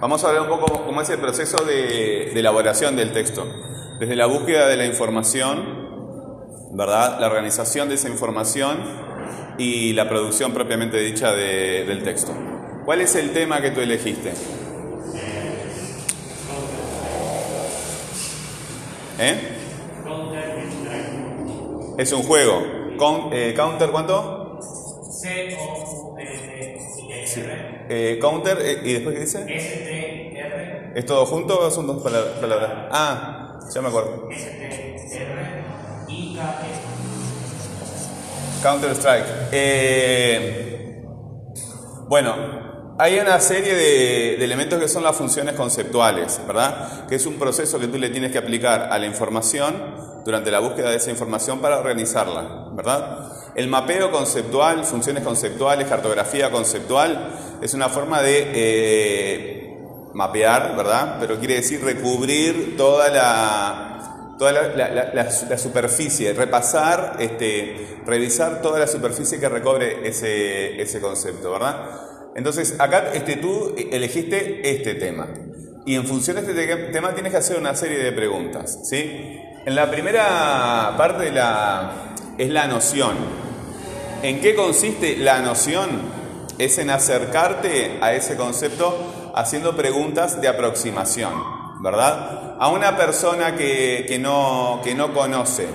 Vamos a hablar un poco cómo es el proceso de, de elaboración del texto. Desde la búsqueda de la información, ¿verdad? La organización de esa información y la producción propiamente dicha de- del texto. ¿Cuál es el tema que tú elegiste? ¿Eh? Es un juego. Con- eh, ¿Counter cuánto? C-O-U-N-T-I-R. Eh, counter, eh, ¿y después qué dice? S-T-R. ¿Es todo junto o son dos palabras? palabras? Ah, ya me acuerdo. S-T-R-I-K-E. Counter Strike. Eh, bueno, hay una serie de, de elementos que son las funciones conceptuales, ¿verdad? Que es un proceso que tú le tienes que aplicar a la información durante la búsqueda de esa información para organizarla, ¿verdad? El mapeo conceptual, funciones conceptuales, cartografía conceptual, es una forma de eh, mapear, ¿verdad? Pero quiere decir recubrir toda la, toda la, superficie, repasar, este, revisar toda la superficie que recobre ese, ese concepto, ¿verdad? Entonces, acá este, tú elegiste este tema. Y en función de este te- tema tienes que hacer una serie de preguntas, ¿sí? En la primera parte de la, es la noción. ¿En qué consiste la noción? Es en acercarte a ese concepto haciendo preguntas de aproximación, ¿verdad? A una persona que, que no, que no conoce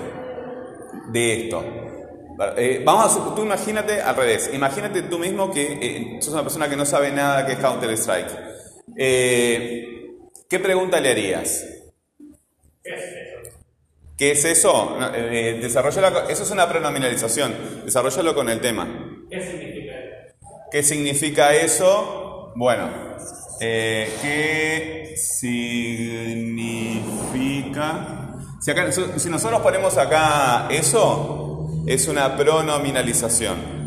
de esto. Eh, vamos a, tú imagínate al revés, imagínate tú mismo que eh, sos una persona que no sabe nada que es Counter Strike. Eh, ¿Qué pregunta le harías? ¿Qué es eso? Eh, eso es una pronominalización. Desarrollalo con el tema. ¿Qué significa eso? ¿Qué significa eso? Bueno, eh, ¿qué significa? Si, acá- si nosotros ponemos acá eso, es una pronominalización.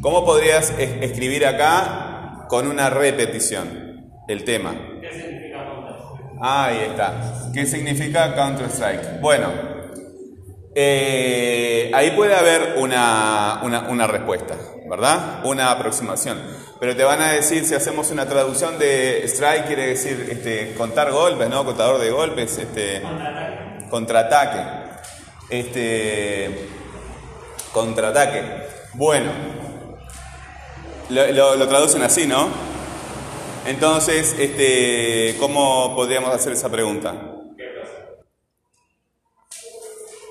¿Cómo podrías es- escribir acá con una repetición el tema? Ahí está. ¿Qué significa Counter-Strike? Bueno, eh, ahí puede haber una, una- una respuesta, ¿verdad? Una aproximación. Pero te van a decir, si hacemos una traducción de strike, quiere decir este, contar golpes, ¿no? Contador de golpes, este, Contraataque. contraataque. Este, contraataque. Bueno, lo, lo- lo traducen así, ¿no? Entonces, este, ¿cómo podríamos hacer esa pregunta?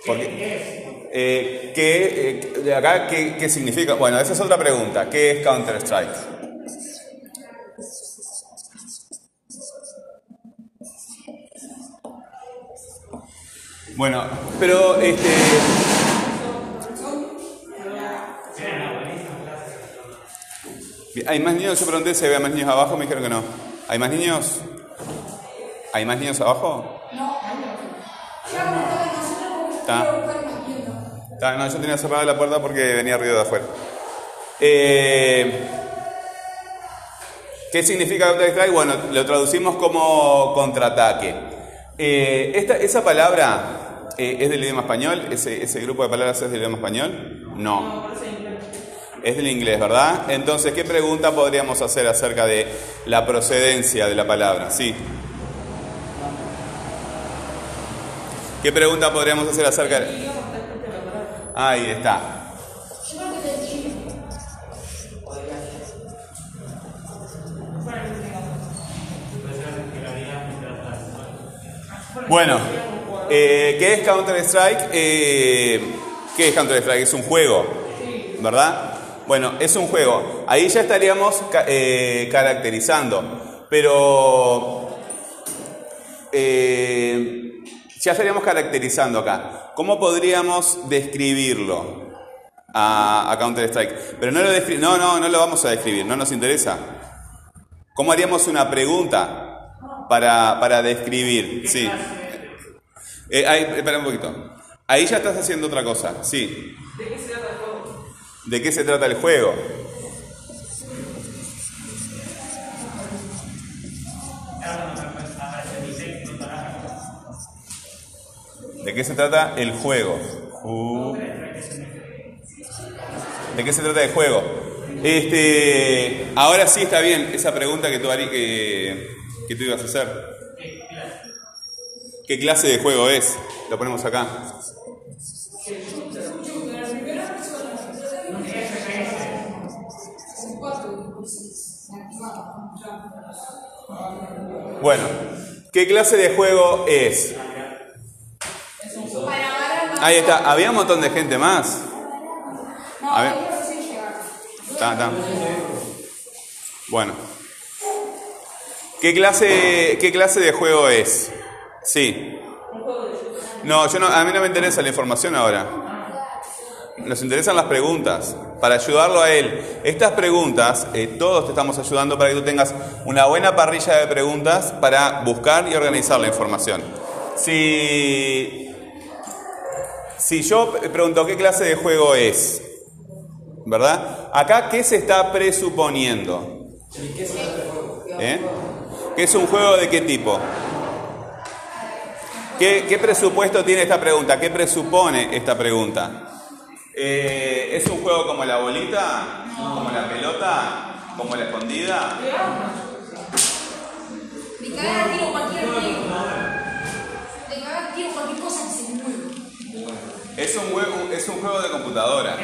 Porque, eh, ¿qué, eh, acá, ¿qué, qué significa? Bueno, esa es otra pregunta. ¿Qué es Counter-Strike? Bueno, pero este. ¿Hay más niños? Yo pregunté si había más niños abajo, me dijeron que no. ¿Hay más niños? ¿Hay más niños abajo? Está. Está, no, yo tenía cerrada la puerta porque venía ruido de afuera. Eh, ¿Qué significa Counter Strike? Bueno, lo traducimos como contraataque. Eh, esta, ¿Esa palabra eh, es del idioma español? ¿Ese, ¿Ese grupo de palabras es del idioma español? No. Es del inglés, ¿verdad? Entonces, ¿qué pregunta podríamos hacer acerca de la procedencia de la palabra? Sí. ¿Qué pregunta podríamos hacer acerca de... Ahí está. Bueno, eh, ¿qué es Counter-Strike? Eh, ¿Qué es Counter-Strike? Es un juego, ¿verdad? Bueno, es un juego. Ahí ya estaríamos eh, caracterizando, pero eh, ya estaríamos caracterizando acá. ¿Cómo podríamos describirlo a, Counter-Strike? Pero no lo, no, no, no lo vamos a describir, no nos interesa. ¿Cómo haríamos una pregunta para, para describir? Sí. Eh, ahí, espera un poquito. Ahí ya estás haciendo otra cosa, sí. ¿De qué se trata el juego? ¿De qué se trata el juego? Ju- ¿De qué se trata el juego? Este, ahora sí está bien esa pregunta que tú, Ari, que, que tú ibas a hacer. ¿Qué clase de juego es? Lo ponemos acá. Bueno, ¿qué clase de juego es? Ahí está, había un montón de gente más. A ver. Ta, ta. Bueno. ¿Qué clase, ¿Qué clase de juego es? Sí. No, yo no, a mí no me interesa la información ahora. Nos interesan las preguntas, para ayudarlo a él. Estas preguntas, eh, todos te estamos ayudando para que tú tengas una buena parrilla de preguntas para buscar y organizar la información. Si, si yo pregunto qué clase de juego es, ¿verdad? Acá, ¿qué se está presuponiendo? ¿Eh? ¿Qué es un juego de qué tipo? ¿Qué, ¿Qué, presupuesto tiene esta pregunta? ¿Qué presupone esta pregunta? Eh, ¿Es un juego como la bolita? ¿Como la pelota? ¿Como la escondida? De cagar tiro cualquier tiro. De cagar tiro cualquier cosa que se mueva. Es un, juego, es un juego de computadora. El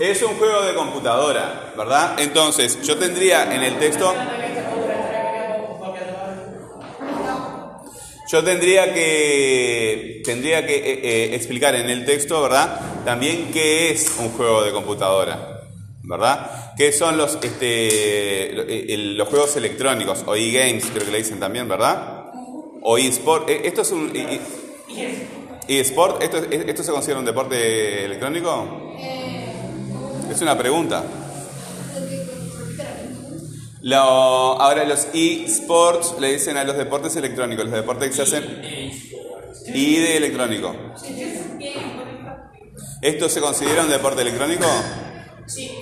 Es un juego de computadora, ¿verdad? Entonces, yo tendría en el texto... Yo tendría que, tendría que eh, eh, explicar en el texto, ¿verdad? También qué es un juego de computadora, ¿verdad? ¿Qué son los, este, eh, los juegos electrónicos o e-games, creo que le dicen también, ¿verdad? O e-sport. ¿Esto es un e- e-sport? ¿Esto, ¿Esto se considera un deporte electrónico? Es una pregunta. Lo- ahora los eSports le dicen a los deportes electrónicos, los deportes que se hacen y de electrónico. ¿Esto se considera un deporte electrónico? Sí.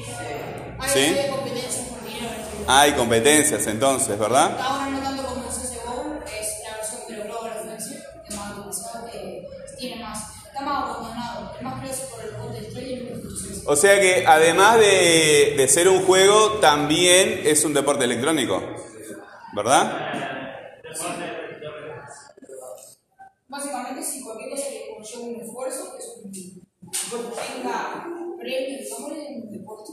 Hay ¿Sí? hay competencias por dinero. Hay competencias entonces, ¿verdad? Ahora no tanto como CSGO, es la versión de Global Offensive, que más utilizada, que tiene más, está más abandonado, es más creado O sea que además de, de ser un juego, también es un deporte electrónico, ¿verdad? Básicamente, si cualquier cosa que conlleve un esfuerzo, que es un tenga premios, un deporte.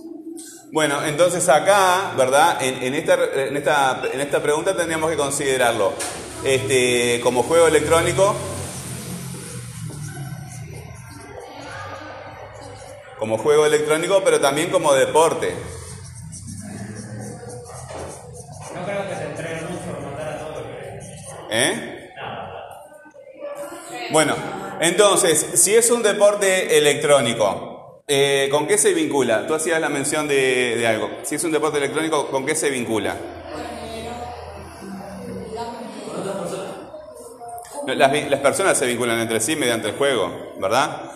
Bueno, entonces acá, ¿verdad? En, en esta, en, esta, en esta pregunta tendríamos que considerarlo este, como juego electrónico, como juego electrónico, pero también como deporte. No creo que se entreguen mucho por matar a todos los que. ¿Eh? Bueno, entonces, si es un deporte electrónico, eh, ¿con qué se vincula? Tú hacías la mención de, de algo. Si es un deporte electrónico, ¿con qué se vincula? Las, vi- las personas se vinculan entre sí mediante el juego, ¿verdad?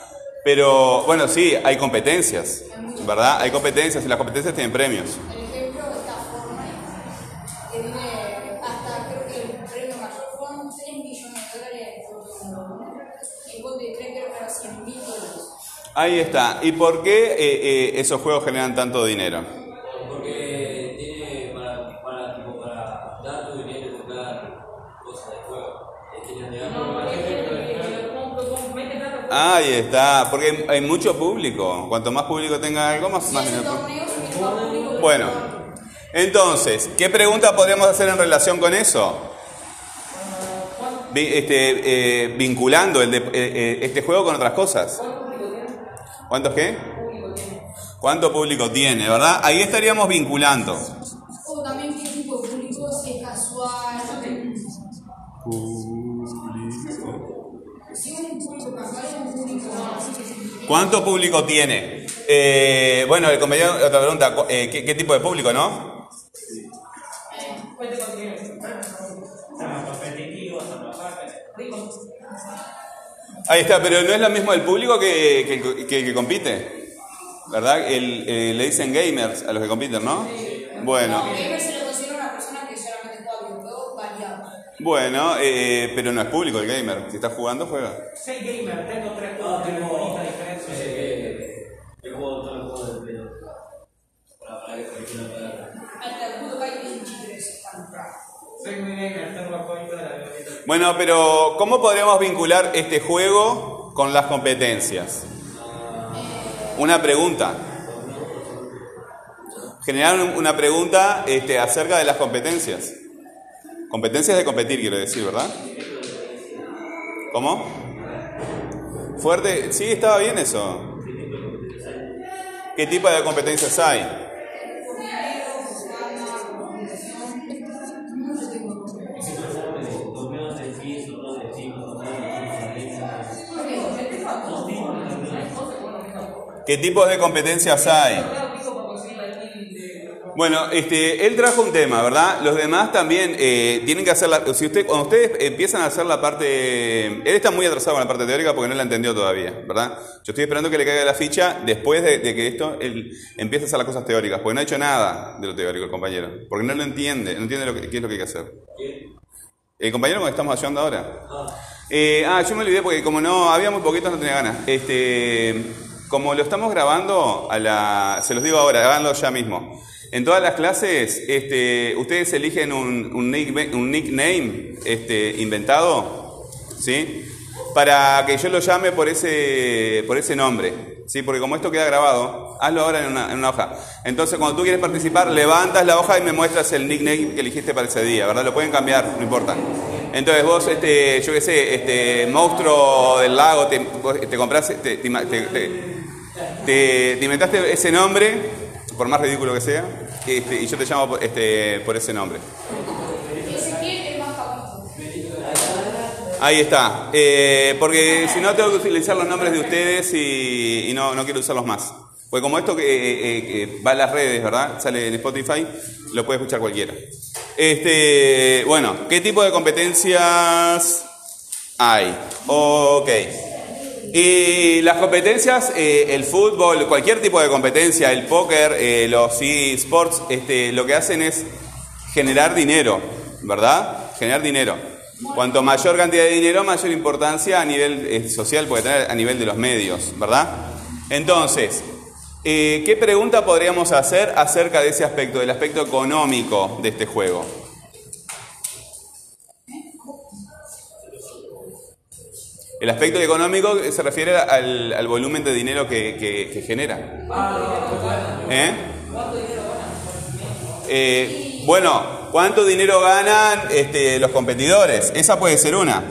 Pero bueno, sí, hay competencias, ¿verdad? Hay competencias y las competencias tienen premios. El ejemplo está Fortnite, que tiene hasta, creo que el premio mayor fueron 3 millones de dólares por uno. Y vos de 3 creo que era 100 mil dólares. Ahí está. ¿Y por qué eh, eh, esos juegos generan tanto dinero? Porque tiene para, para, tipo, para dar tu dinero y comprar cosas de juego. Es que le dan por la gente, Ahí está, porque hay- mucho público. Cuanto más público tenga algo, más, público. Bueno, entonces, ¿qué pregunta podríamos hacer en relación con eso? Este, eh, vinculando el de- eh, eh, este juego con otras cosas. ¿Cuántos qué? ¿Cuánto público tiene, verdad? Ahí estaríamos vinculando. ¿Cuánto público tiene? Eh, bueno, el compañero, otra pregunta, eh, ¿qué, qué tipo de público, no? Ahí está, pero no es lo mismo el público que, que, que compite, ¿verdad? El, eh, le dicen gamers a los que compiten, ¿no? Bueno, bueno, eh, pero no es público el gamer. Si está jugando, juega. Soy gamer, tengo tres juegos de bonita diferencia. Eh, Yo juego todos los juegos de Play 2. Para, para que funcione para Hasta che hai 23 Soy muy gamer, tengo apoyo de la biblioteca. Bueno, pero ¿cómo podríamos vincular este juego con las competencias? Una pregunta. Generar un- una pregunta este, acerca de las competencias. Competencias de competir, quiero decir, ¿verdad? ¿Cómo? Fuerte, sí, estaba bien eso. ¿Qué tipo de competencias hay? ¿Qué tipos de competencias hay? Bueno, este, él trajo un tema, ¿verdad? Los demás también eh, tienen que hacer la... Si usted, cuando ustedes empiezan a hacer la parte... Él está muy atrasado con la parte teórica porque no la entendió todavía, ¿verdad? Yo estoy esperando que le caiga la ficha después de, de que esto, él empiece a hacer las cosas teóricas, porque no ha hecho nada de lo teórico el compañero, porque no lo entiende, no entiende lo que, qué es lo que hay que hacer. El compañero que estamos ayudando ahora. Eh, ah, yo me olvidé porque como no había muy poquitos no tenía ganas. Este, como lo estamos grabando a la, se los digo ahora, háganlo ya mismo. En todas las clases, este, ustedes eligen un, un, nick- un nickname este, inventado, ¿sí? Para que yo lo llame por ese, por ese nombre, ¿sí? Porque como esto queda grabado, hazlo ahora en una, en una hoja. Entonces, cuando tú quieres participar, levantas la hoja y me muestras el nickname que eligiste para ese día, ¿verdad? Lo pueden cambiar, no importa. Entonces vos, este, yo qué sé, este monstruo del lago, te, te- te- te- te inventaste ese nombre, por más ridículo que sea, este, y yo te llamo este, por ese nombre. Ahí está. Eh, porque si no tengo que utilizar los nombres de ustedes y, y no, no quiero usarlos más. Pues como esto que eh, eh, va a las redes, ¿verdad? Sale en Spotify, lo puede escuchar cualquiera. Este, bueno, ¿qué tipo de competencias hay? Ok. Y las competencias, eh, el fútbol, cualquier tipo de competencia, el póker, eh, los eSports, este, lo que hacen es generar dinero, ¿verdad? Generar dinero. Cuanto mayor cantidad de dinero, mayor importancia a nivel eh, social puede tener, a nivel de los medios, ¿verdad? Entonces, ¿qué pregunta podríamos hacer acerca de ese aspecto, del aspecto económico de este juego? El aspecto económico se refiere al, volumen de dinero que, que- genera. ¿Eh? Eh, bueno, ¿cuánto dinero ganan este, los competidores? Esa puede ser una.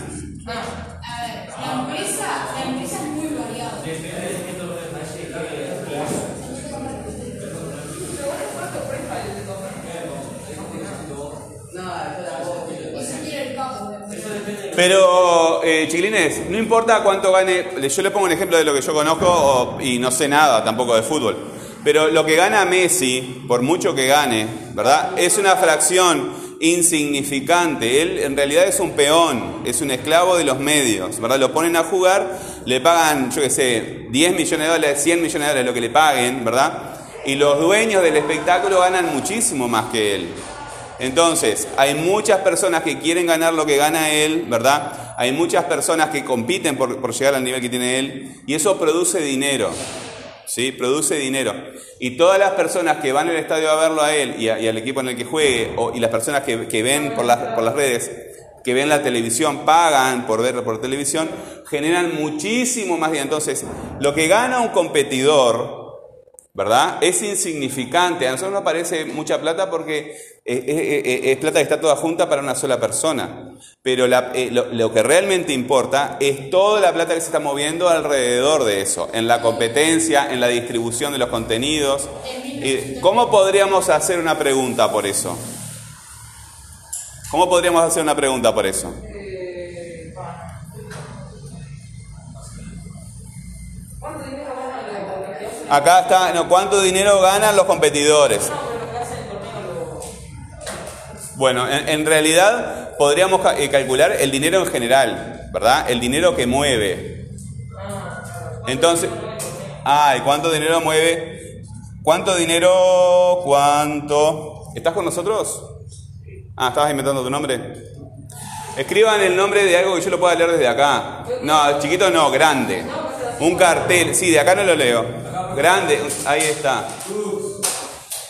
Pero, eh, chiquilines, no importa cuánto gane, yo le pongo un ejemplo de lo que yo conozco y no sé nada tampoco de fútbol, pero lo que gana Messi, por mucho que gane, ¿verdad? Es una fracción insignificante. Él en realidad es un peón, es un esclavo de los medios, ¿verdad? Lo ponen a jugar, le pagan, yo qué sé, 10 millones de dólares, 100 millones de dólares, lo que le paguen, ¿verdad? Y los dueños del espectáculo ganan muchísimo más que él. Entonces, hay muchas personas que quieren ganar lo que gana él, ¿verdad? Hay muchas personas que compiten por, por llegar al nivel que tiene él y eso produce dinero, ¿sí? Produce dinero. Y todas las personas que van al estadio a verlo a él y, al equipo en el que juegue, o- y las personas que, que ven por las, por las redes, que ven la televisión, pagan por verlo por televisión, generan muchísimo más dinero. Entonces, lo que gana un competidor, ¿verdad? Es insignificante. A nosotros nos parece mucha plata porque es, es- es- es plata que está toda junta para una sola persona. Pero la- eh, lo, lo que realmente importa es toda la plata que se está moviendo alrededor de eso, en la competencia, en la distribución de los contenidos. ¿Cómo podríamos hacer una pregunta por eso? ¿Cómo podríamos hacer una pregunta por eso? Acá está, no, ¿cuánto dinero ganan los competidores? Bueno, en, realidad podríamos eh, calcular el dinero en general, ¿verdad? El dinero que mueve. Entonces, ay, ¿cuánto dinero mueve? ¿Cuánto dinero? ¿Cuánto? ¿Estás con nosotros? Ah, estabas inventando tu nombre. Escriban el nombre de algo que yo lo pueda leer desde acá. No, chiquito no, grande. Un cartel. Sí, de acá no lo leo. grande, ahí está.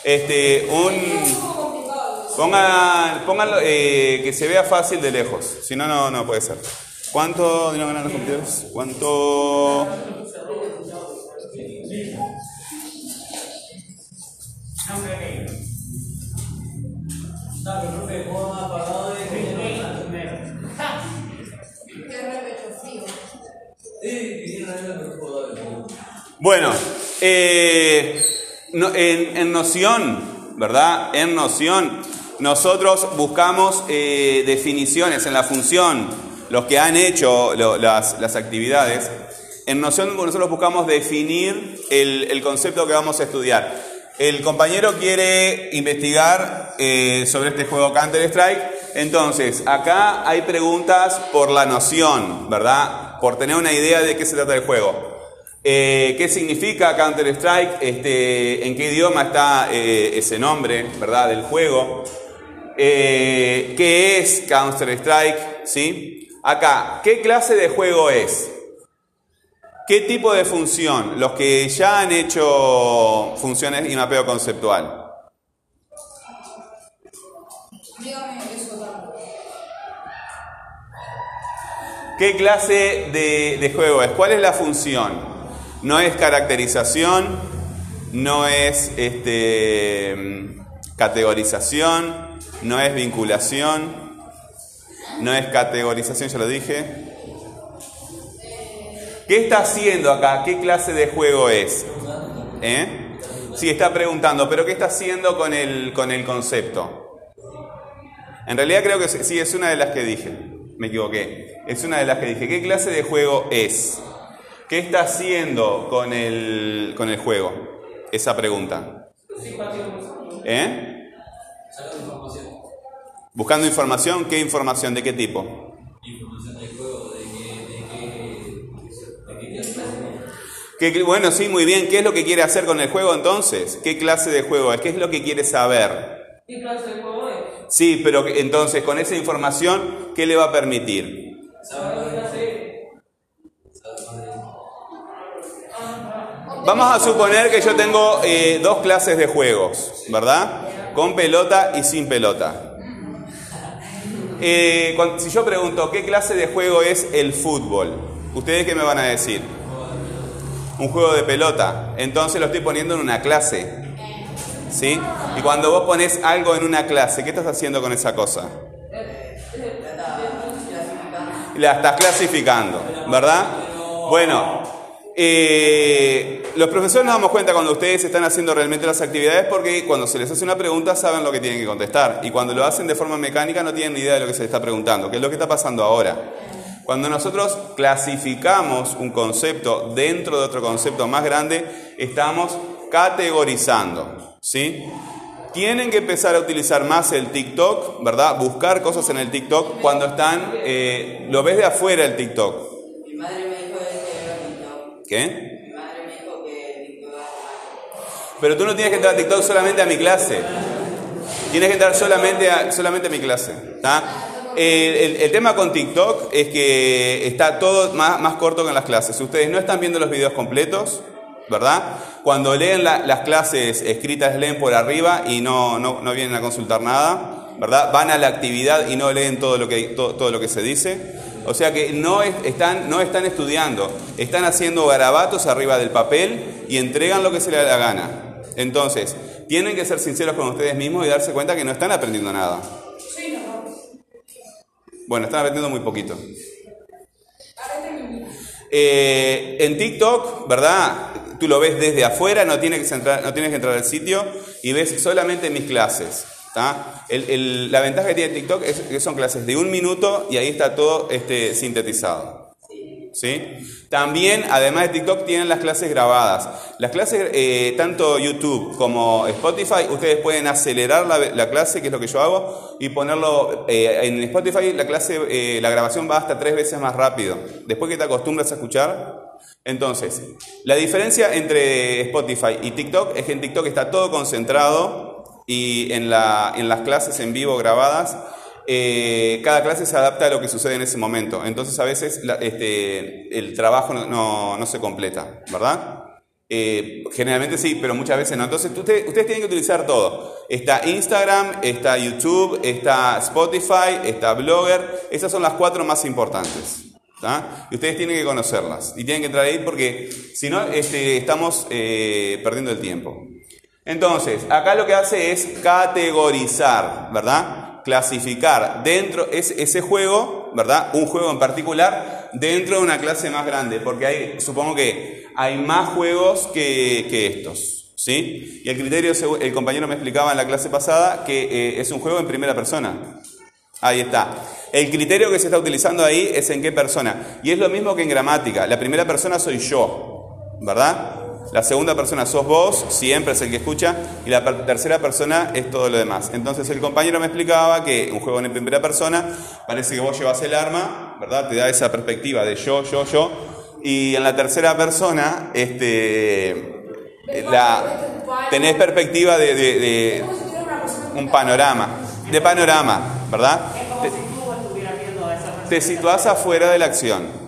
Este, un, pongan, pónganlo, eh, que se vea fácil de lejos, si no, no, no puede ser. ¿Cuánto dinero ganan los? ¿Cuánto? Bueno, eh, en, noción, ¿verdad? En noción, nosotros buscamos eh, definiciones en la función, los que han hecho las, actividades. En noción nosotros buscamos definir el, concepto que vamos a estudiar. El compañero quiere investigar eh, sobre este juego Counter-Strike. Entonces, acá hay preguntas por la noción, ¿verdad? Por tener una idea de qué se trata el juego. Eh, ¿Qué significa Counter-Strike? Este, ¿En qué idioma está eh, ese nombre, verdad, del juego? Eh, ¿Qué es Counter-Strike? ¿Sí? Acá, ¿qué clase de juego es? ¿Qué tipo de función? Los que ya han hecho funciones y mapeo conceptual. ¿Qué clase de juego es? ¿Cuál es la función? No es caracterización, no es este, categorización, no es vinculación, no es categorización, ya lo dije. ¿Qué está haciendo acá? ¿Qué clase de juego es? ¿Eh? Sí, está preguntando, pero ¿qué está haciendo con el, con el concepto? En realidad creo que sí, es una de las que dije. Me equivoqué. Es una de las que dije. ¿Qué clase de juego es? ¿Qué está haciendo con el, con el juego? Esa pregunta. ¿Eh? Buscando información. ¿Qué información? ¿De qué tipo? Información del juego, de qué, de qué, de qué clase ¿Qué- qué- bueno, sí, muy bien. ¿Qué es lo que quiere hacer con el juego entonces? ¿Qué clase de juego es? ¿Qué es lo que quiere saber? ¿Qué clase de juego es? Sí, pero entonces con esa información, ¿qué le va a permitir? ¿Sabe Vamos a suponer que yo tengo eh, dos clases de juegos, ¿verdad? Con pelota y sin pelota. Eh, si yo pregunto, ¿qué clase de juego es el fútbol? ¿Ustedes qué me van a decir? Un juego de pelota. Entonces lo estoy poniendo en una clase. ¿Sí? Y cuando vos pones algo en una clase, ¿qué estás haciendo con esa cosa? La estás clasificando, ¿verdad? Bueno, eh, los profesores nos damos cuenta cuando ustedes están haciendo realmente las actividades porque cuando se les hace una pregunta saben lo que tienen que contestar y cuando lo hacen de forma mecánica no tienen ni idea de lo que se les está preguntando, que es lo que está pasando ahora. Cuando nosotros clasificamos un concepto dentro de otro concepto más grande, estamos categorizando, ¿sí? Tienen que empezar a utilizar más el TikTok, ¿verdad? Buscar cosas en el TikTok cuando están, eh, lo ves de afuera el TikTok. Mi madre me ¿Qué? Pero tú no tienes que entrar a TikTok solamente a mi clase. Tienes que entrar solamente a, solamente a mi clase. El, tema con TikTok es que está todo más, más corto que en las clases. Ustedes no están viendo los videos completos, ¿verdad? Cuando leen la- las clases escritas, leen por arriba y no, no, no vienen a consultar nada, ¿verdad? Van a la actividad y no leen todo lo que, todo lo que se dice. O sea que no, es- están, no están estudiando, están haciendo garabatos arriba del papel y entregan lo que se les da la gana. Entonces, tienen que ser sinceros con ustedes mismos y darse cuenta que no están aprendiendo nada. Bueno, están aprendiendo muy poquito. Eh, en TikTok, ¿verdad? Tú lo ves desde afuera, no tienes que entrar, no tienes que entrar al sitio y ves solamente mis clases. La ventaja que tiene TikTok es que son clases de un minuto y ahí está todo este, sintetizado. ¿Sí? También, además de TikTok, tienen las clases grabadas. Las clases, eh, tanto YouTube como Spotify, ustedes pueden acelerar la, la clase, que es lo que yo hago, y ponerlo eh, en Spotify. La clase, eh, la grabación va hasta tres veces más rápido. Después que te acostumbras a escuchar. Entonces, la diferencia entre Spotify y TikTok es que en TikTok está todo concentrado y en, la, en las clases en vivo grabadas eh, cada clase se adapta a lo que sucede en ese momento. Entonces a veces la- este, el trabajo no, no- se completa, ¿verdad? Eh, generalmente sí, pero muchas veces no. Entonces ustedes, tienen que utilizar todo. Está Instagram, está YouTube, está Spotify, está Blogger. Esas son las cuatro más importantes. Y ustedes tienen que conocerlas. Y tienen que entrar ahí porque si no, este, estamos eh, perdiendo el tiempo. Entonces, acá lo que hace es categorizar, ¿verdad? Clasificar dentro es ese juego, ¿verdad? Un juego en particular dentro de una clase más grande, porque hay, supongo que hay más juegos que, estos, ¿sí? Y el criterio, el compañero me explicaba en la clase pasada que eh, es un juego en primera persona. Ahí está. El criterio que se está utilizando ahí es en qué persona. Y es lo mismo que en gramática. La primera persona soy yo, ¿verdad? La segunda persona sos vos, siempre es el que escucha, y la tercera persona es todo lo demás. Entonces el compañero me explicaba que un juego en primera persona parece que vos llevas el arma, ¿verdad? Te da esa perspectiva de yo, yo, yo. Y en la tercera persona, este, la, tenés perspectiva de- de- de, un panorama, de panorama, ¿verdad? Persona. Te situás afuera de la acción.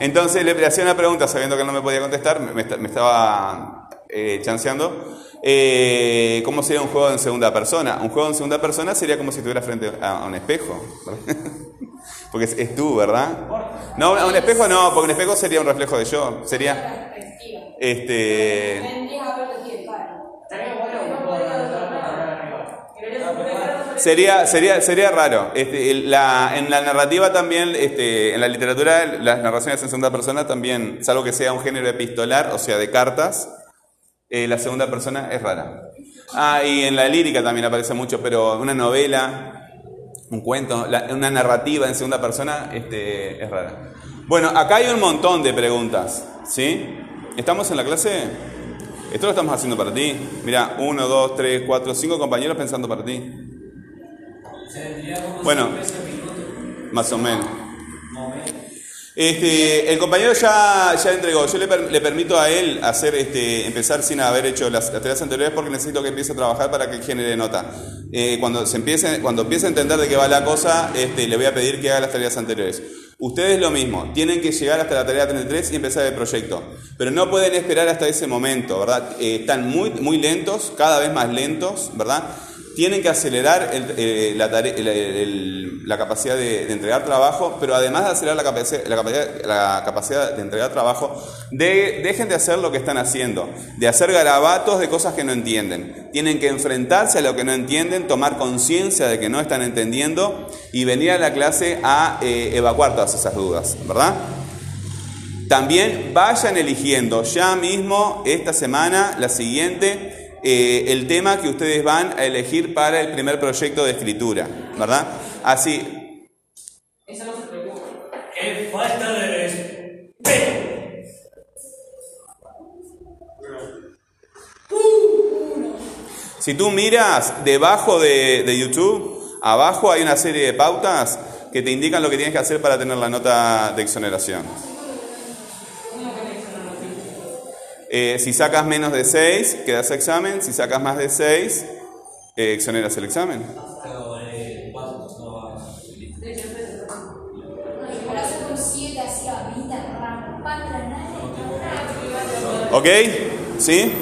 Entonces le le hacía una pregunta sabiendo que no me podía contestar, me, me esta- me estaba eh, chanceando. Eh, ¿Cómo sería un juego en segunda persona? Un juego en segunda persona sería como si estuviera frente a, un espejo. Porque es, es tú, ¿verdad? No, a un espejo no, porque un espejo sería un reflejo de yo. Sería, este... Sería, sería, sería raro. Este, la- en la narrativa también, este, en la literatura, las narraciones en segunda persona también, salvo que sea un género epistolar, o sea, de cartas, eh, la segunda persona es rara. Ah, y en la lírica también aparece mucho, pero una novela, un cuento, la- una narrativa en segunda persona este, es rara. Bueno, acá hay un montón de preguntas, ¿sí? ¿Estamos en la clase? Esto lo estamos haciendo para ti. Mira, uno, dos, tres, cuatro, cinco compañeros pensando para ti. Bueno. Más o menos. Este, el compañero ya, ya entregó. Yo le, per- le permito a él hacer, este, empezar sin haber hecho las, las tareas anteriores porque necesito que empiece a trabajar para que genere nota. Eh, cuando, se empiece, cuando empiece a entender de qué va la cosa, este, le voy a pedir que haga las tareas anteriores. Ustedes lo mismo, tienen que llegar hasta la tarea 33 y empezar el proyecto. Pero no pueden esperar hasta ese momento, ¿verdad? Eh, están muy, muy lentos, cada vez más lentos, ¿verdad? Tienen que acelerar el- eh, la, capacidad de, entregar trabajo, pero además de acelerar la capacidad, la capacidad, de entregar trabajo, de- dejen de hacer lo que están haciendo, de hacer garabatos de cosas que no entienden. Tienen que enfrentarse a lo que no entienden, tomar conciencia de que no están entendiendo y venir a la clase a eh, evacuar todas esas dudas, ¿verdad? También vayan eligiendo ya mismo esta semana, la siguiente, eh, el tema que ustedes van a elegir para el primer proyecto de escritura, ¿verdad? Así, Esa no se preocupa. ¡Qué falta de respeto! si tú miras debajo de, de YouTube, abajo hay una serie de pautas que te indican lo que tienes que hacer para tener la nota de exoneración. Eh, si sacas menos de 6, quedas examen. Si sacas más de 6, eh, exoneras el examen. Pero cuatro no va. Para hacer con 7 así a vida, rampante, nada. ¿Ok? ¿Sí?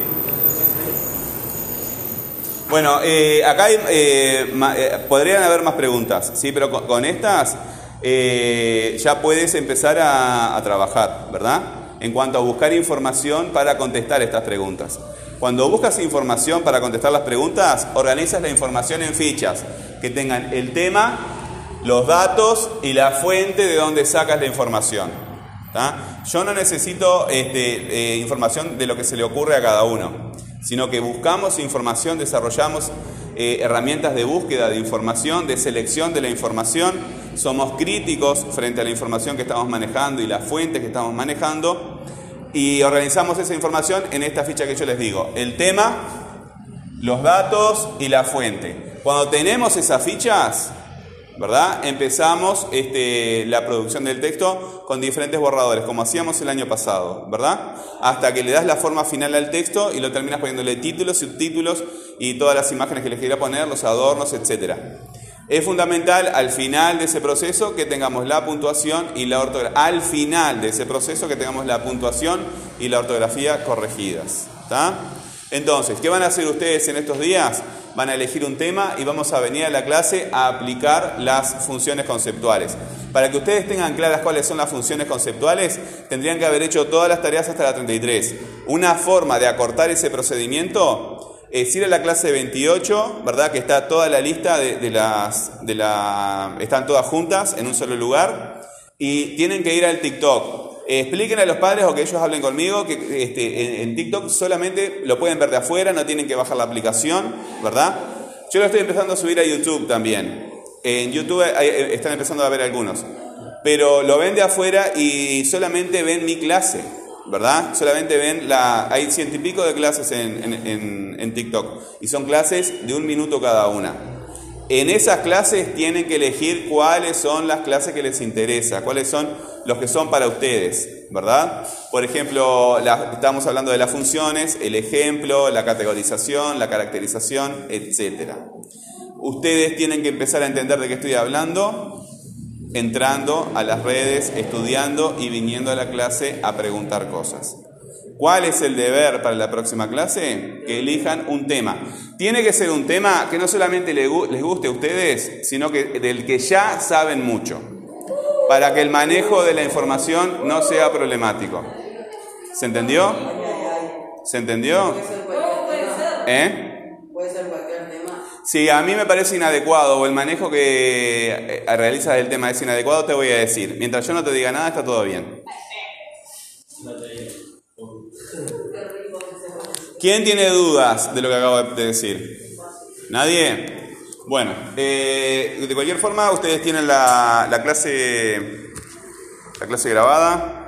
Bueno, eh, acá hay, eh, podrían haber más preguntas, ¿sí? Pero con, estas ya puedes empezar a, a trabajar, ¿verdad? En cuanto a buscar información para contestar estas preguntas. Cuando buscas información para contestar las preguntas, organizas la información en fichas que tengan el tema, los datos y la fuente de donde sacas la información. Yo no necesito este, eh, información de lo que se le ocurre a cada uno, sino que buscamos información, desarrollamos eh, herramientas de búsqueda de información, de selección de la información, somos críticos frente a la información que estamos manejando y las fuentes que estamos manejando y organizamos esa información en esta ficha que yo les digo. El tema, los datos y la fuente. Cuando tenemos esas fichas, ¿verdad? Empezamos este, la producción del texto con diferentes borradores, como hacíamos el año pasado, ¿verdad? Hasta que le das la forma final al texto y lo terminas poniéndole títulos, subtítulos y todas las imágenes que les quiera poner, los adornos, etc. Es fundamental al final de ese proceso que tengamos la puntuación y la ortografía. Al final de ese proceso que tengamos la puntuación y la ortografía corregidas. ¿Está? Entonces, ¿qué van a hacer ustedes en estos días? Van a elegir un tema y vamos a venir a la clase a aplicar las funciones conceptuales. Para que ustedes tengan claras cuáles son las funciones conceptuales, tendrían que haber hecho todas las tareas hasta la 33. Una forma de acortar ese procedimiento ir a la clase 28, ¿verdad? Que está toda la lista de, las... De la, están todas juntas en un solo lugar. Y tienen que ir al TikTok. Expliquen a los padres o que ellos hablen conmigo que este, en, TikTok solamente lo pueden ver de afuera, no tienen que bajar la aplicación, ¿verdad? Yo lo estoy empezando a subir a YouTube también. En YouTube están empezando a ver algunos. Pero lo ven de afuera y solamente ven mi clase, ¿verdad? Solamente ven la... Hay ciento y pico de clases en, en TikTok. Y son clases de un minuto cada una. En esas clases tienen que elegir cuáles son las clases que les interesa, cuáles son los que son para ustedes, ¿verdad? Por ejemplo, estamos hablando de las funciones, el ejemplo, la categorización, la caracterización, etc. Ustedes tienen que empezar a entender de qué estoy hablando entrando a las redes, estudiando y viniendo a la clase a preguntar cosas. ¿Cuál es el deber para la próxima clase? Que elijan un tema. Tiene que ser un tema que no solamente les guste a ustedes, sino que del que ya saben mucho para que el manejo de la información no sea problemático. ¿Se entendió? ¿Se entendió? ¿Eh? Si a mí me parece inadecuado o el manejo que eh, realizas del tema es inadecuado, te voy a decir. Mientras yo no te diga nada, está todo bien. ¿Quién tiene dudas de lo que acabo de decir? ¿Nadie? Bueno, eh, de cualquier forma, ustedes tienen la, la, clase, la clase grabada.